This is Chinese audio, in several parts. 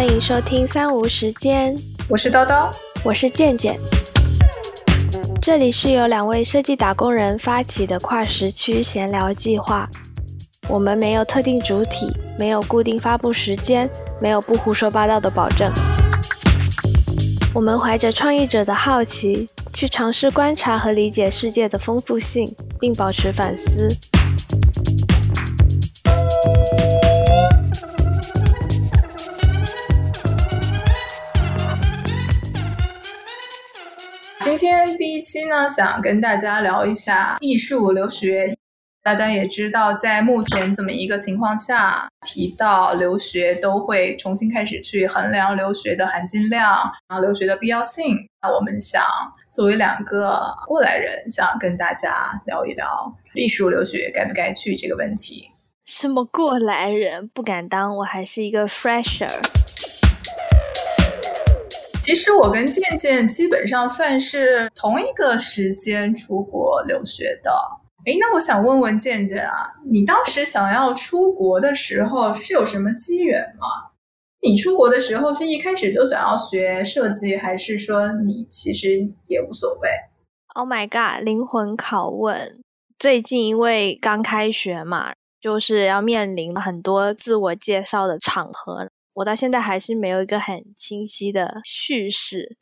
欢迎收听三无时间，我是叨叨，我是健健。这里是由两位设计打工人发起的跨时区闲聊计划。我们没有特定主体，没有固定发布时间，没有不胡说八道的保证。我们怀着创意者的好奇，去尝试观察和理解世界的丰富性，并保持反思。期呢，想跟大家聊一下艺术留学。大家也知道，在目前这么一个情况下，提到留学都会重新开始去衡量留学的含金量啊，留学的必要性。那我们想作为两个过来人，想跟大家聊一聊艺术留学该不该去这个问题。什么过来人不敢当，我还是一个 fresher。其实我跟健健基本上算是同一个时间出国留学的。哎，那我想问问健健啊，你当时想要出国的时候是有什么机缘吗？你出国的时候是一开始就想要学设计，还是说你其实也无所谓？Oh my god，灵魂拷问！最近因为刚开学嘛，就是要面临很多自我介绍的场合。我到现在还是没有一个很清晰的叙事，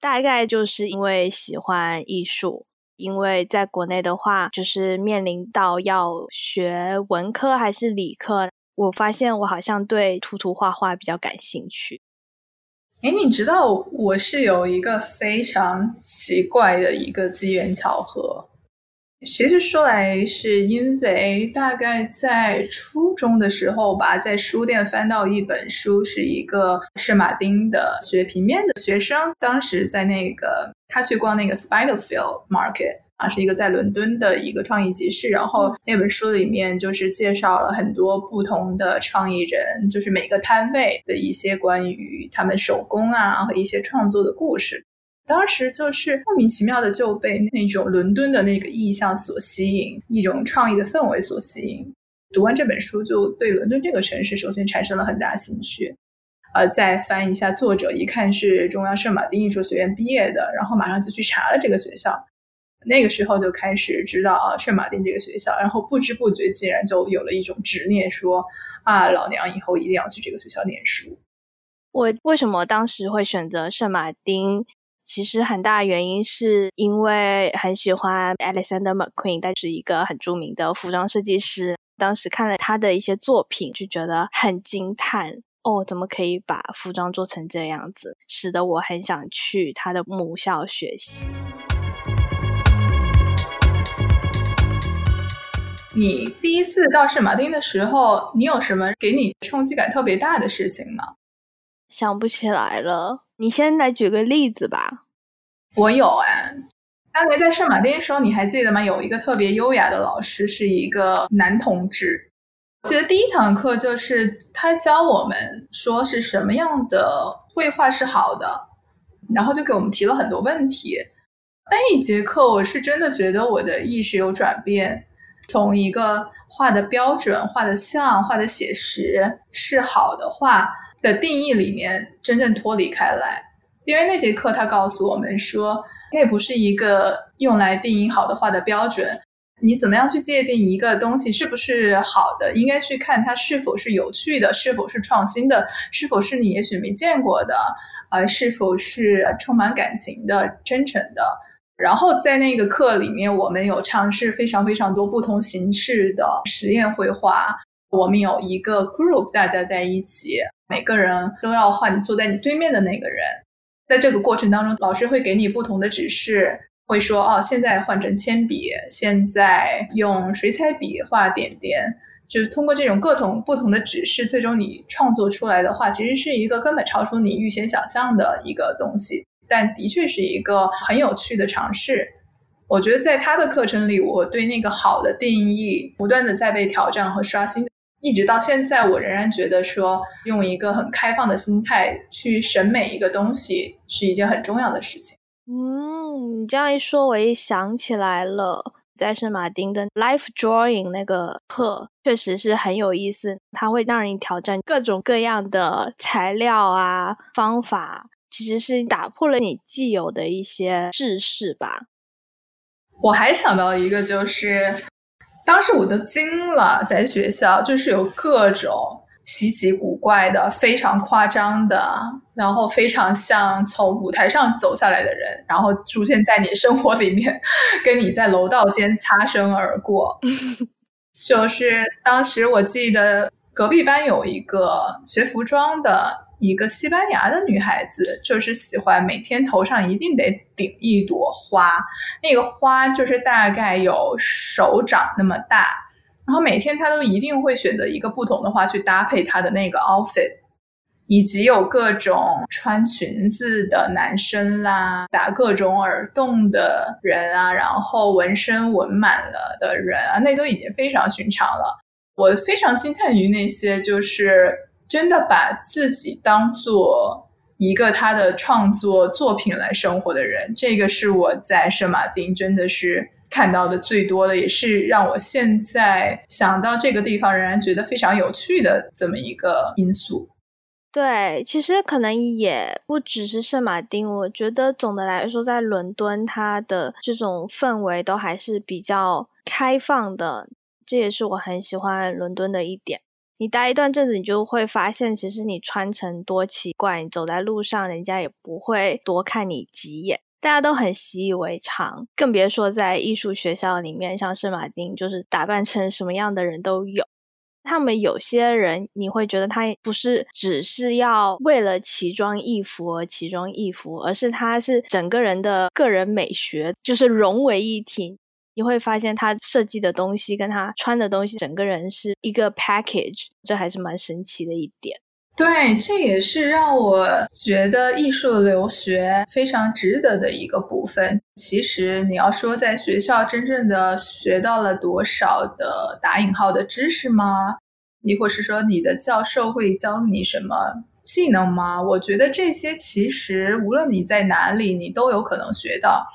大概就是因为喜欢艺术，因为在国内的话，就是面临到要学文科还是理科，我发现我好像对涂涂画画比较感兴趣。哎，你知道我是有一个非常奇怪的一个机缘巧合。其实说来，是因为大概在初中的时候吧，在书店翻到一本书，是一个圣马丁的学平面的学生，当时在那个他去逛那个 Spiderfield Market 啊，是一个在伦敦的一个创意集市，然后那本书里面就是介绍了很多不同的创意人，就是每个摊位的一些关于他们手工啊和一些创作的故事。当时就是莫名其妙的就被那种伦敦的那个意象所吸引，一种创意的氛围所吸引。读完这本书，就对伦敦这个城市首先产生了很大兴趣。呃，再翻一下作者，一看是中央圣马丁艺术学院毕业的，然后马上就去查了这个学校。那个时候就开始知道啊，圣马丁这个学校，然后不知不觉竟然就有了一种执念，说啊，老娘以后一定要去这个学校念书。我为什么当时会选择圣马丁？其实很大原因是因为很喜欢 Alexander McQueen，他是一个很著名的服装设计师。当时看了他的一些作品，就觉得很惊叹哦，怎么可以把服装做成这样子？使得我很想去他的母校学习。你第一次到圣马丁的时候，你有什么给你冲击感特别大的事情吗？想不起来了。你先来举个例子吧。我有哎，当年在圣马丁的时候，你还记得吗？有一个特别优雅的老师，是一个男同志。记得第一堂课就是他教我们说是什么样的绘画是好的，然后就给我们提了很多问题。那一节课我是真的觉得我的意识有转变，从一个画的标准、画的像、画的写实是好的画。的定义里面真正脱离开来，因为那节课他告诉我们说，那不是一个用来定义好的画的标准。你怎么样去界定一个东西是不是好的？应该去看它是否是有趣的，是否是创新的，是否是你也许没见过的，呃，是否是充满感情的、真诚的。然后在那个课里面，我们有尝试非常非常多不同形式的实验绘画。我们有一个 group，大家在一起，每个人都要换坐在你对面的那个人。在这个过程当中，老师会给你不同的指示，会说：“哦，现在换成铅笔，现在用水彩笔画点点。”就是通过这种各种不同的指示，最终你创作出来的话，其实是一个根本超出你预先想象的一个东西。但的确是一个很有趣的尝试。我觉得在他的课程里，我对那个好的定义不断的在被挑战和刷新。一直到现在，我仍然觉得说用一个很开放的心态去审美一个东西是一件很重要的事情。嗯，你这样一说，我一想起来了，在圣马丁的 Life Drawing 那个课确实是很有意思，它会让人挑战各种各样的材料啊方法，其实是打破了你既有的一些知识吧。我还想到一个，就是当时我都惊了，在学校就是有各种。稀奇古怪的、非常夸张的，然后非常像从舞台上走下来的人，然后出现在你生活里面，跟你在楼道间擦身而过。就是当时我记得隔壁班有一个学服装的一个西班牙的女孩子，就是喜欢每天头上一定得顶一朵花，那个花就是大概有手掌那么大。然后每天她都一定会选择一个不同的花去搭配她的那个 outfit，以及有各种穿裙子的男生啦，打各种耳洞的人啊，然后纹身纹满了的人啊，那都已经非常寻常了。我非常惊叹于那些就是真的把自己当做一个他的创作作品来生活的人，这个是我在圣马丁真的是。看到的最多的，也是让我现在想到这个地方仍然觉得非常有趣的这么一个因素。对，其实可能也不只是圣马丁，我觉得总的来说，在伦敦它的这种氛围都还是比较开放的，这也是我很喜欢伦敦的一点。你待一段阵子，你就会发现，其实你穿成多奇怪，你走在路上，人家也不会多看你几眼。大家都很习以为常，更别说在艺术学校里面，像圣马丁，就是打扮成什么样的人都有。他们有些人，你会觉得他不是只是要为了奇装异服而奇装异服，而是他是整个人的个人美学就是融为一体。你会发现他设计的东西跟他穿的东西，整个人是一个 package，这还是蛮神奇的一点。对，这也是让我觉得艺术留学非常值得的一个部分。其实你要说在学校真正的学到了多少的打引号的知识吗？亦或是说你的教授会教你什么技能吗？我觉得这些其实无论你在哪里，你都有可能学到。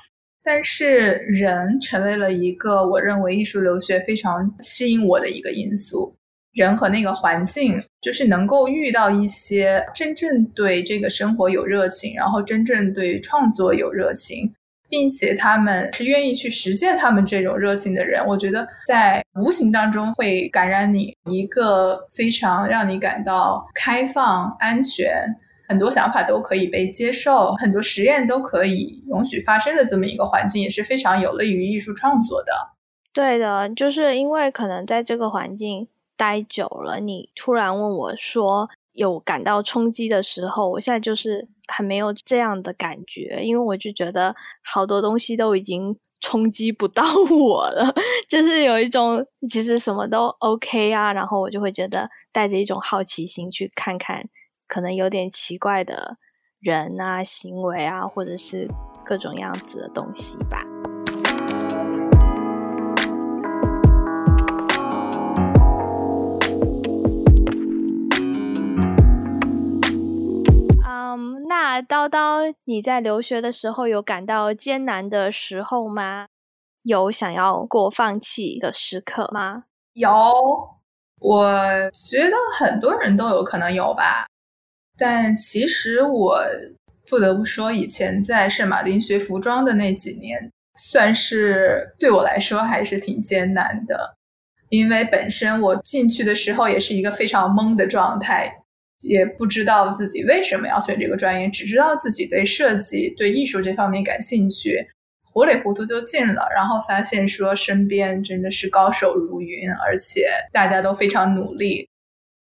但是人成为了一个我认为艺术留学非常吸引我的一个因素。人和那个环境，就是能够遇到一些真正对这个生活有热情，然后真正对创作有热情，并且他们是愿意去实践他们这种热情的人。我觉得在无形当中会感染你一个非常让你感到开放、安全，很多想法都可以被接受，很多实验都可以容许发生的这么一个环境，也是非常有利于艺术创作的。对的，就是因为可能在这个环境。待久了，你突然问我说有感到冲击的时候，我现在就是还没有这样的感觉，因为我就觉得好多东西都已经冲击不到我了，就是有一种其实什么都 OK 啊，然后我就会觉得带着一种好奇心去看看可能有点奇怪的人啊、行为啊，或者是各种样子的东西吧。嗯那叨叨，你在留学的时候有感到艰难的时候吗？有想要过放弃的时刻吗？有，我觉得很多人都有可能有吧。但其实我不得不说，以前在圣马丁学服装的那几年，算是对我来说还是挺艰难的，因为本身我进去的时候也是一个非常懵的状态。也不知道自己为什么要选这个专业，只知道自己对设计、对艺术这方面感兴趣，糊里糊涂就进了。然后发现说身边真的是高手如云，而且大家都非常努力。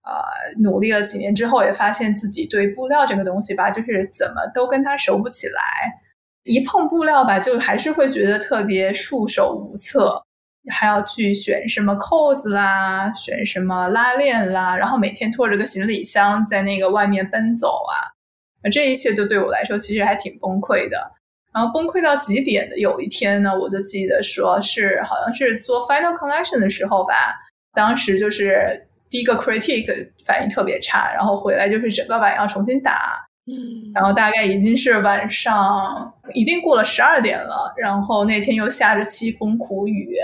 呃，努力了几年之后，也发现自己对布料这个东西吧，就是怎么都跟它熟不起来。一碰布料吧，就还是会觉得特别束手无策。还要去选什么扣子啦，选什么拉链啦，然后每天拖着个行李箱在那个外面奔走啊，这一切都对我来说其实还挺崩溃的。然后崩溃到极点的有一天呢，我就记得说是好像是做 final collection 的时候吧，当时就是第一个 critique 反应特别差，然后回来就是整个晚要重新打，嗯，然后大概已经是晚上，一定过了十二点了。然后那天又下着凄风苦雨，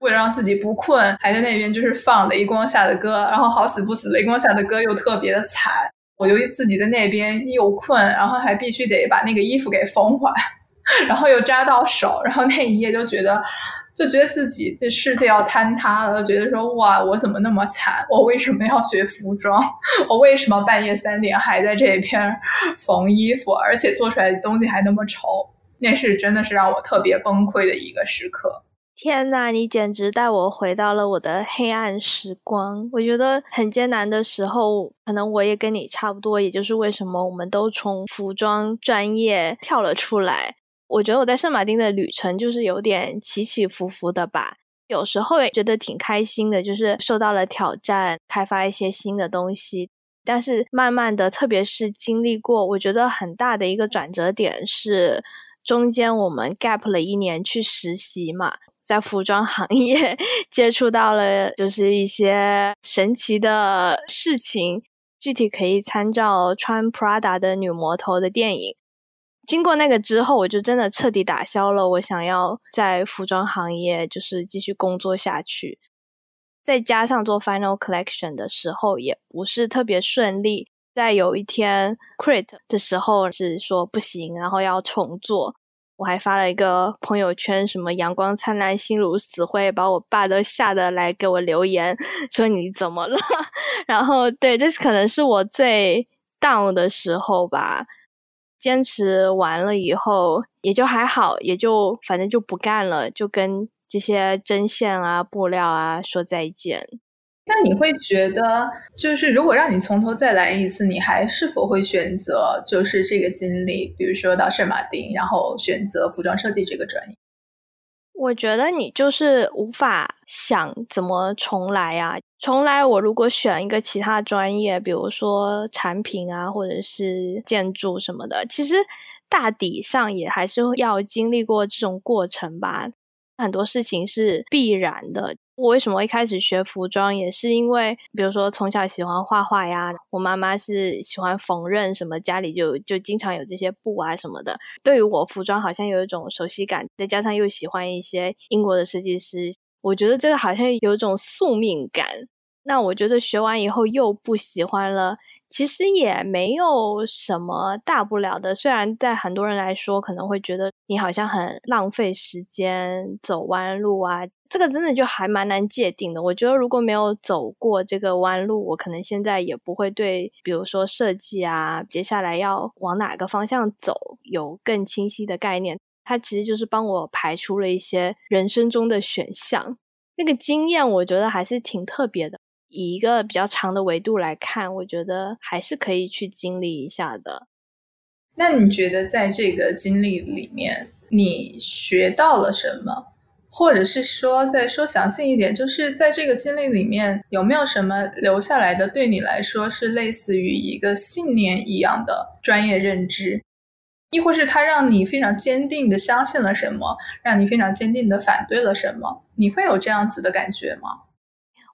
为了让自己不困，还在那边就是放雷光下的歌。然后好死不死，雷光下的歌又特别的惨。我由于自己在那边又困，然后还必须得把那个衣服给缝完，然后又扎到手，然后那一夜就觉得。就觉得自己这世界要坍塌了，觉得说哇，我怎么那么惨？我为什么要学服装？我为什么半夜三点还在这边缝衣服？而且做出来的东西还那么丑？那是真的是让我特别崩溃的一个时刻。天呐，你简直带我回到了我的黑暗时光。我觉得很艰难的时候，可能我也跟你差不多，也就是为什么我们都从服装专业跳了出来。我觉得我在圣马丁的旅程就是有点起起伏伏的吧，有时候也觉得挺开心的，就是受到了挑战，开发一些新的东西。但是慢慢的，特别是经历过，我觉得很大的一个转折点是，中间我们 gap 了一年去实习嘛，在服装行业 接触到了就是一些神奇的事情，具体可以参照穿 Prada 的女魔头的电影。经过那个之后，我就真的彻底打消了我想要在服装行业就是继续工作下去。再加上做 Final Collection 的时候也不是特别顺利。在有一天 Crit 的时候是说不行，然后要重做。我还发了一个朋友圈，什么阳光灿烂，心如死灰，把我爸都吓得来给我留言，说你怎么了？然后对，这是可能是我最 down 的时候吧。坚持完了以后，也就还好，也就反正就不干了，就跟这些针线啊、布料啊说再见。那你会觉得，就是如果让你从头再来一次，你还是否会选择就是这个经历，比如说到圣马丁，然后选择服装设计这个专业？我觉得你就是无法想怎么重来啊！从来，我如果选一个其他专业，比如说产品啊，或者是建筑什么的，其实大抵上也还是要经历过这种过程吧。很多事情是必然的。我为什么一开始学服装，也是因为，比如说从小喜欢画画呀，我妈妈是喜欢缝纫什么，家里就就经常有这些布啊什么的。对于我服装好像有一种熟悉感，再加上又喜欢一些英国的设计师，我觉得这个好像有种宿命感。那我觉得学完以后又不喜欢了。其实也没有什么大不了的，虽然在很多人来说可能会觉得你好像很浪费时间走弯路啊，这个真的就还蛮难界定的。我觉得如果没有走过这个弯路，我可能现在也不会对，比如说设计啊，接下来要往哪个方向走有更清晰的概念。它其实就是帮我排除了一些人生中的选项，那个经验我觉得还是挺特别的。以一个比较长的维度来看，我觉得还是可以去经历一下的。那你觉得在这个经历里面，你学到了什么？或者是说，再说详细一点，就是在这个经历里面，有没有什么留下来的，对你来说是类似于一个信念一样的专业认知？亦或是它让你非常坚定的相信了什么，让你非常坚定的反对了什么？你会有这样子的感觉吗？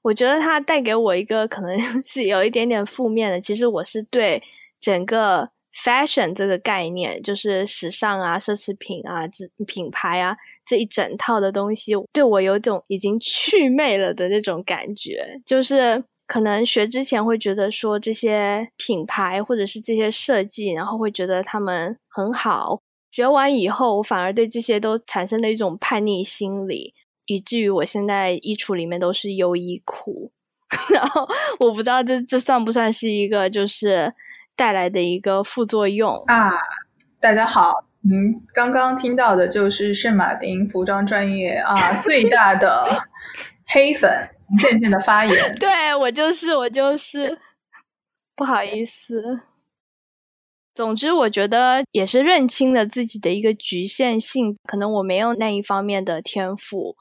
我觉得它带给我一个可能 是有一点点负面的。其实我是对整个 fashion 这个概念，就是时尚啊、奢侈品啊、这品牌啊这一整套的东西，对我有种已经 祛魅了的那种感觉。就是可能学之前会觉得说这些品牌或者是这些设计，然后会觉得他们很好。学完以后，我反而对这些都产生了一种叛逆心理。以至于我现在衣橱里面都是优衣库，然后我不知道这这算不算是一个就是带来的一个副作用啊？大家好，嗯，刚刚听到的就是圣马丁服装专业啊最大的 黑粉 渐渐的发言，对我就是我就是不好意思。总之，我觉得也是认清了自己的一个局限性，可能我没有那一方面的天赋。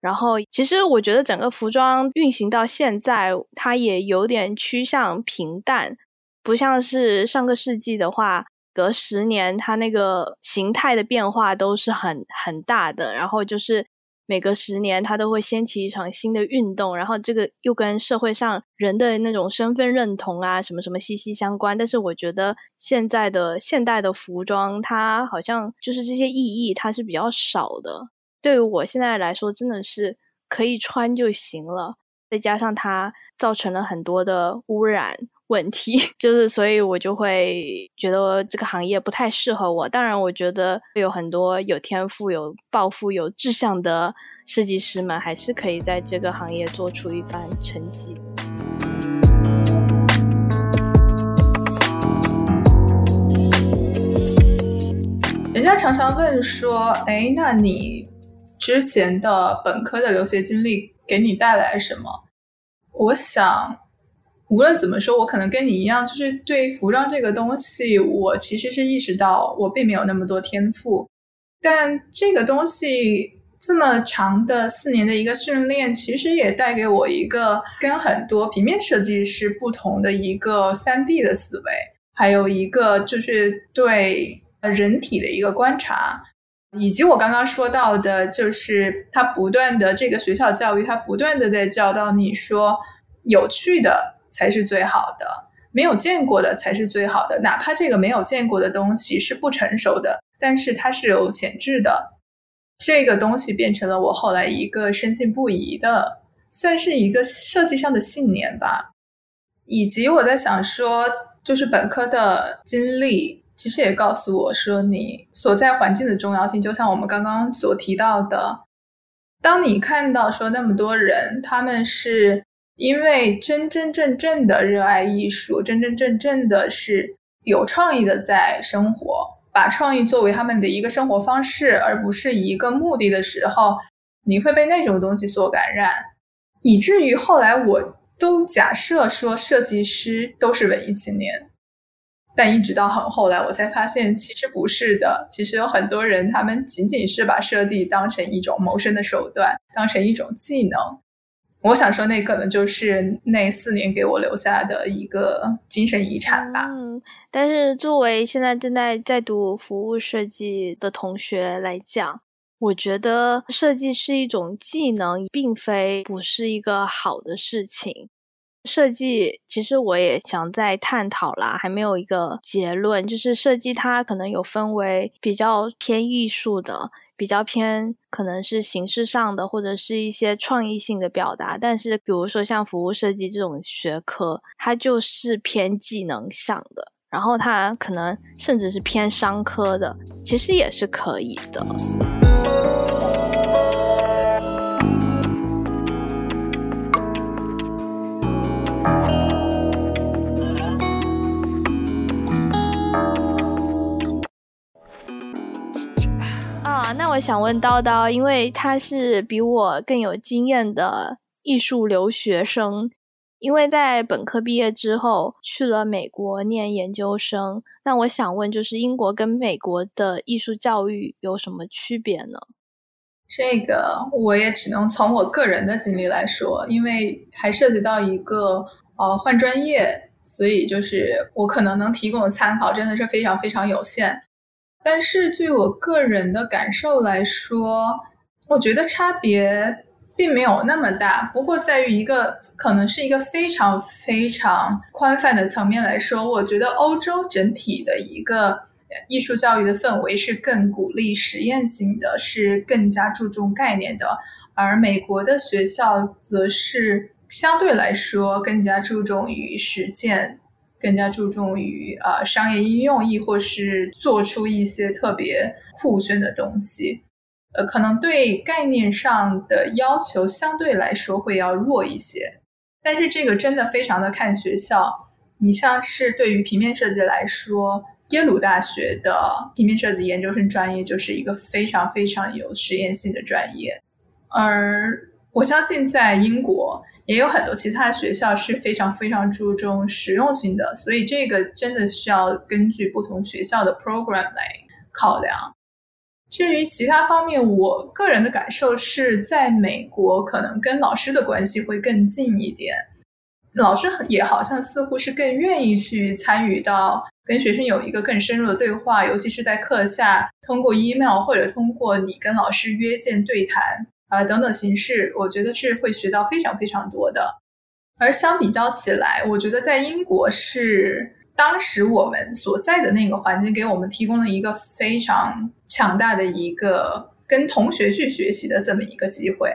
然后，其实我觉得整个服装运行到现在，它也有点趋向平淡，不像是上个世纪的话，隔十年它那个形态的变化都是很很大的。然后就是每隔十年它都会掀起一场新的运动，然后这个又跟社会上人的那种身份认同啊什么什么息息相关。但是我觉得现在的现代的服装，它好像就是这些意义它是比较少的。对于我现在来说，真的是可以穿就行了。再加上它造成了很多的污染。问题 就是，所以我就会觉得这个行业不太适合我。当然，我觉得有很多有天赋、有抱负、有志向的设计师们，还是可以在这个行业做出一番成绩。人家常常问说：“哎，那你之前的本科的留学经历给你带来什么？”我想。无论怎么说，我可能跟你一样，就是对服装这个东西，我其实是意识到我并没有那么多天赋。但这个东西这么长的四年的一个训练，其实也带给我一个跟很多平面设计师不同的一个三 D 的思维，还有一个就是对人体的一个观察，以及我刚刚说到的，就是他不断的这个学校教育，他不断的在教导你说有趣的。才是最好的，没有见过的才是最好的。哪怕这个没有见过的东西是不成熟的，但是它是有潜质的。这个东西变成了我后来一个深信不疑的，算是一个设计上的信念吧。以及我在想说，就是本科的经历，其实也告诉我说，你所在环境的重要性。就像我们刚刚所提到的，当你看到说那么多人，他们是。因为真真正正的热爱艺术，真真正正的是有创意的在生活，把创意作为他们的一个生活方式，而不是一个目的的时候，你会被那种东西所感染，以至于后来我都假设说设计师都是文艺青年，但一直到很后来，我才发现其实不是的，其实有很多人他们仅仅是把设计当成一种谋生的手段，当成一种技能。我想说，那可能就是那四年给我留下的一个精神遗产吧。嗯，但是作为现在正在在读服务设计的同学来讲，我觉得设计是一种技能，并非不是一个好的事情。设计其实我也想再探讨啦，还没有一个结论。就是设计它可能有分为比较偏艺术的。比较偏可能是形式上的，或者是一些创意性的表达。但是，比如说像服务设计这种学科，它就是偏技能向的，然后它可能甚至是偏商科的，其实也是可以的。那我想问叨叨，因为他是比我更有经验的艺术留学生，因为在本科毕业之后去了美国念研究生。那我想问，就是英国跟美国的艺术教育有什么区别呢？这个我也只能从我个人的经历来说，因为还涉及到一个呃换专业，所以就是我可能能提供的参考真的是非常非常有限。但是，据我个人的感受来说，我觉得差别并没有那么大。不过，在于一个可能是一个非常非常宽泛的层面来说，我觉得欧洲整体的一个艺术教育的氛围是更鼓励实验性的，是更加注重概念的，而美国的学校则是相对来说更加注重于实践。更加注重于啊商业应用，亦或是做出一些特别酷炫的东西，呃，可能对概念上的要求相对来说会要弱一些。但是这个真的非常的看学校。你像是对于平面设计来说，耶鲁大学的平面设计研究生专业就是一个非常非常有实验性的专业，而我相信在英国。也有很多其他学校是非常非常注重实用性的，所以这个真的需要根据不同学校的 program 来考量。至于其他方面，我个人的感受是在美国可能跟老师的关系会更近一点，老师也好像似乎是更愿意去参与到跟学生有一个更深入的对话，尤其是在课下通过 email 或者通过你跟老师约见对谈。啊等等形式，我觉得是会学到非常非常多的。而相比较起来，我觉得在英国是当时我们所在的那个环境给我们提供了一个非常强大的一个跟同学去学习的这么一个机会。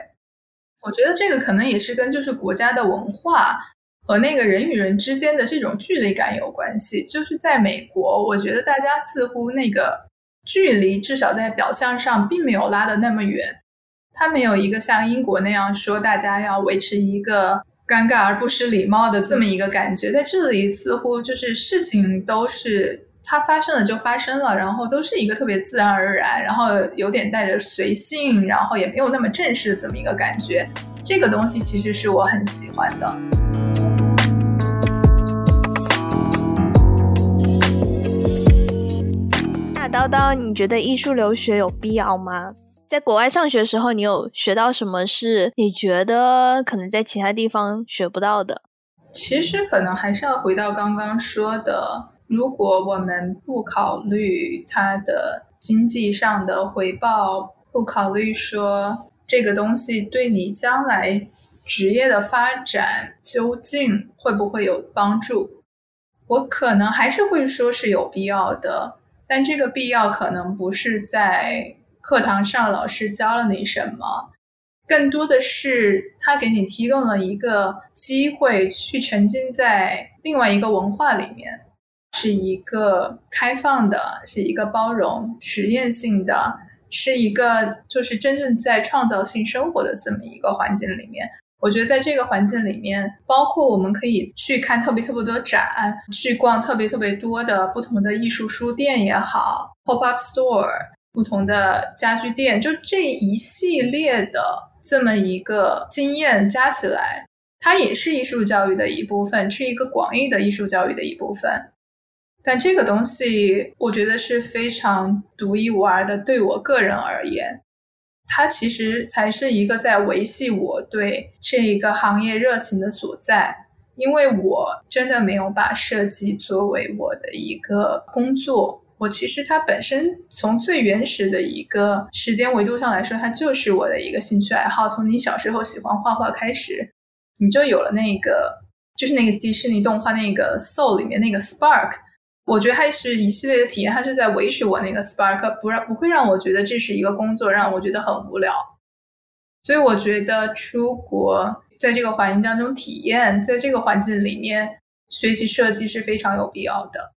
我觉得这个可能也是跟就是国家的文化和那个人与人之间的这种距离感有关系。就是在美国，我觉得大家似乎那个距离至少在表象上并没有拉得那么远，它没有一个像英国那样说大家要维持一个尴尬而不失礼貌的这么一个感觉。在这里，似乎就是事情都是。它发生了就发生了，然后都是一个特别自然而然，然后有点带着随性，然后也没有那么正式的这么一个感觉。这个东西其实是我很喜欢的。大叨叨，你觉得艺术留学有必要吗？在国外上学的时候，你有学到什么是你觉得可能在其他地方学不到的？其实可能还是要回到刚刚说的。如果我们不考虑它的经济上的回报，不考虑说这个东西对你将来职业的发展究竟会不会有帮助，我可能还是会说是有必要的。但这个必要可能不是在课堂上老师教了你什么，更多的是他给你提供了一个机会去沉浸在另外一个文化里面。是一个开放的，是一个包容、实验性的，是一个就是真正在创造性生活的这么一个环境里面。我觉得在这个环境里面，包括我们可以去看特别特别多展，去逛特别特别多的不同的艺术书店也好，pop up store，不同的家具店，就这一系列的这么一个经验加起来，它也是艺术教育的一部分，是一个广义的艺术教育的一部分。但这个东西，我觉得是非常独一无二的。对我个人而言，它其实才是一个在维系我对这一个行业热情的所在。因为我真的没有把设计作为我的一个工作，我其实它本身从最原始的一个时间维度上来说，它就是我的一个兴趣爱好。从你小时候喜欢画画开始，你就有了那个，就是那个迪士尼动画那个 Soul 里面那个 Spark。我觉得它是一系列的体验，它是在维持我那个 spark，不让不会让我觉得这是一个工作，让我觉得很无聊。所以我觉得出国在这个环境当中体验，在这个环境里面学习设计是非常有必要的。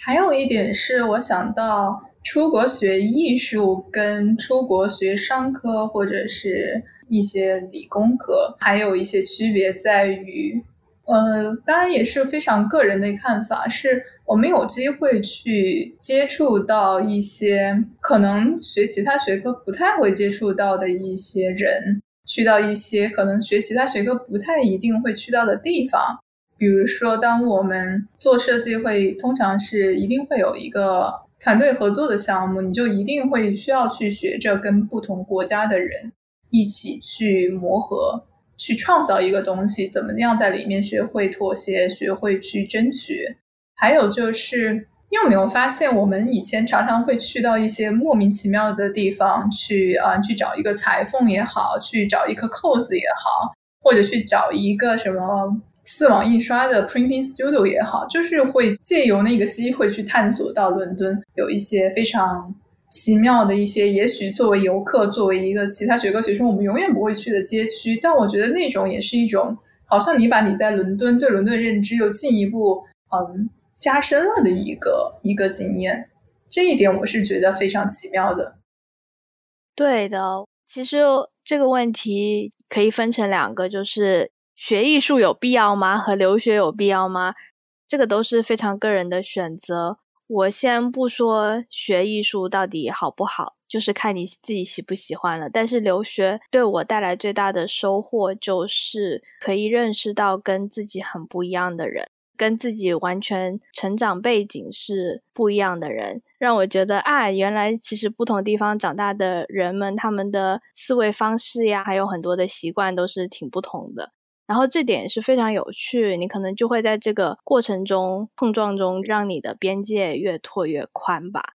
还有一点是我想到出国学艺术跟出国学商科或者是一些理工科还有一些区别在于。呃，当然也是非常个人的看法，是我们有机会去接触到一些可能学其他学科不太会接触到的一些人，去到一些可能学其他学科不太一定会去到的地方。比如说，当我们做设计会，通常是一定会有一个团队合作的项目，你就一定会需要去学着跟不同国家的人一起去磨合。去创造一个东西，怎么样在里面学会妥协，学会去争取？还有就是，你有没有发现，我们以前常常会去到一些莫名其妙的地方去啊，去找一个裁缝也好，去找一颗扣子也好，或者去找一个什么丝网印刷的 printing studio 也好，就是会借由那个机会去探索到伦敦有一些非常。奇妙的一些，也许作为游客，作为一个其他学科学生，我们永远不会去的街区。但我觉得那种也是一种，好像你把你在伦敦对伦敦的认知又进一步嗯加深了的一个一个经验。这一点我是觉得非常奇妙的。对的，其实这个问题可以分成两个，就是学艺术有必要吗？和留学有必要吗？这个都是非常个人的选择。我先不说学艺术到底好不好，就是看你自己喜不喜欢了。但是留学对我带来最大的收获，就是可以认识到跟自己很不一样的人，跟自己完全成长背景是不一样的人，让我觉得啊，原来其实不同地方长大的人们，他们的思维方式呀，还有很多的习惯都是挺不同的。然后这点是非常有趣，你可能就会在这个过程中碰撞中，让你的边界越拓越宽吧。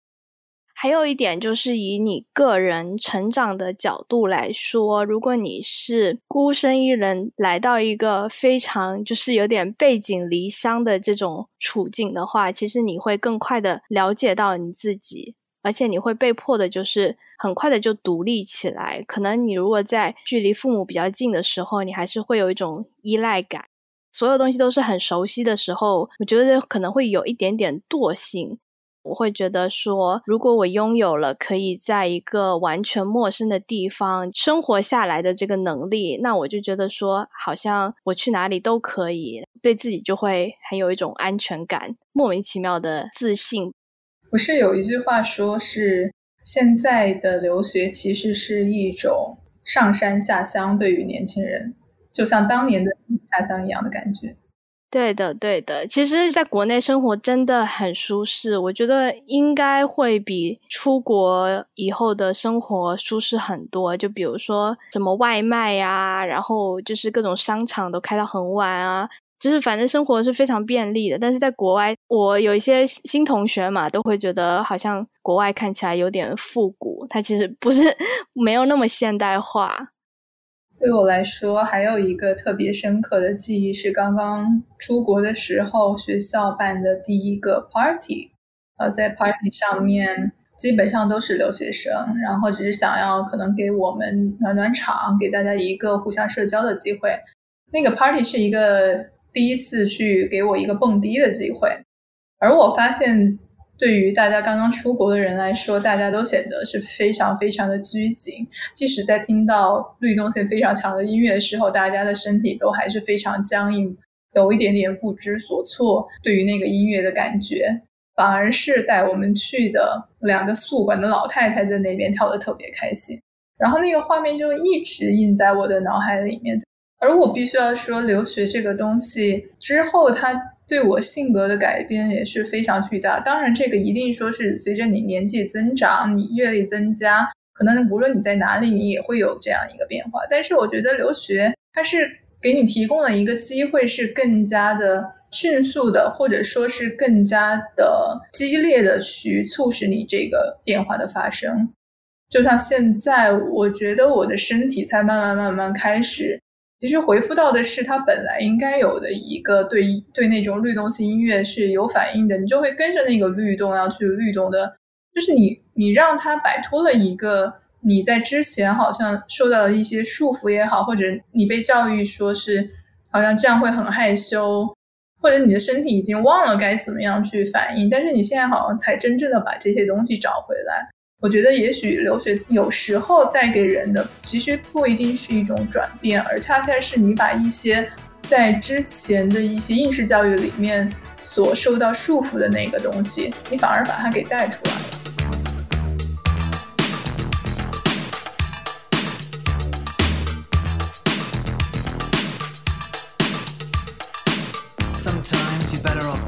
还有一点就是以你个人成长的角度来说，如果你是孤身一人来到一个非常就是有点背井离乡的这种处境的话，其实你会更快的了解到你自己，而且你会被迫的就是很快的就独立起来。可能你如果在距离父母比较近的时候，你还是会有一种依赖感，所有东西都是很熟悉的时候，我觉得可能会有一点点惰性。我会觉得说，如果我拥有了可以在一个完全陌生的地方生活下来的这个能力，那我就觉得说，好像我去哪里都可以，对自己就会很有一种安全感，莫名其妙的自信。不是有一句话说，是现在的留学其实是一种上山下乡，对于年轻人，就像当年的下乡一样的感觉。对的，对的。其实，在国内生活真的很舒适，我觉得应该会比出国以后的生活舒适很多。就比如说什么外卖呀，然后就是各种商场都开到很晚啊，就是反正生活是非常便利的。但是在国外，我有一些新同学嘛，都会觉得好像国外看起来有点复古，它其实不是 没有那么现代化。对我来说，还有一个特别深刻的记忆是刚刚出国的时候，学校办的第一个 party。呃，在 party 上面基本上都是留学生，然后只是想要可能给我们暖暖场，给大家一个互相社交的机会。那个 party 是一个第一次去给我一个蹦迪的机会，而我发现。对于大家刚刚出国的人来说，大家都显得是非常非常的拘谨。即使在听到律动性非常强的音乐的时候，大家的身体都还是非常僵硬，有一点点不知所措。对于那个音乐的感觉，反而是带我们去的两个宿管的老太太在那边跳的特别开心。然后那个画面就一直印在我的脑海里面。而我必须要说，留学这个东西之后，它。对我性格的改变也是非常巨大。当然，这个一定说是随着你年纪增长，你阅历增加，可能无论你在哪里，你也会有这样一个变化。但是，我觉得留学它是给你提供了一个机会，是更加的迅速的，或者说是更加的激烈的去促使你这个变化的发生。就像现在，我觉得我的身体才慢慢慢慢开始。其实回复到的是他本来应该有的一个对对那种律动性音乐是有反应的，你就会跟着那个律动要去律动的，就是你你让他摆脱了一个你在之前好像受到的一些束缚也好，或者你被教育说是好像这样会很害羞，或者你的身体已经忘了该怎么样去反应，但是你现在好像才真正的把这些东西找回来。我觉得也许留学有时候带给人的，其实不一定是一种转变，而恰恰是你把一些在之前的一些应试教育里面所受到束缚的那个东西，你反而把它给带出来了。sometimes it better off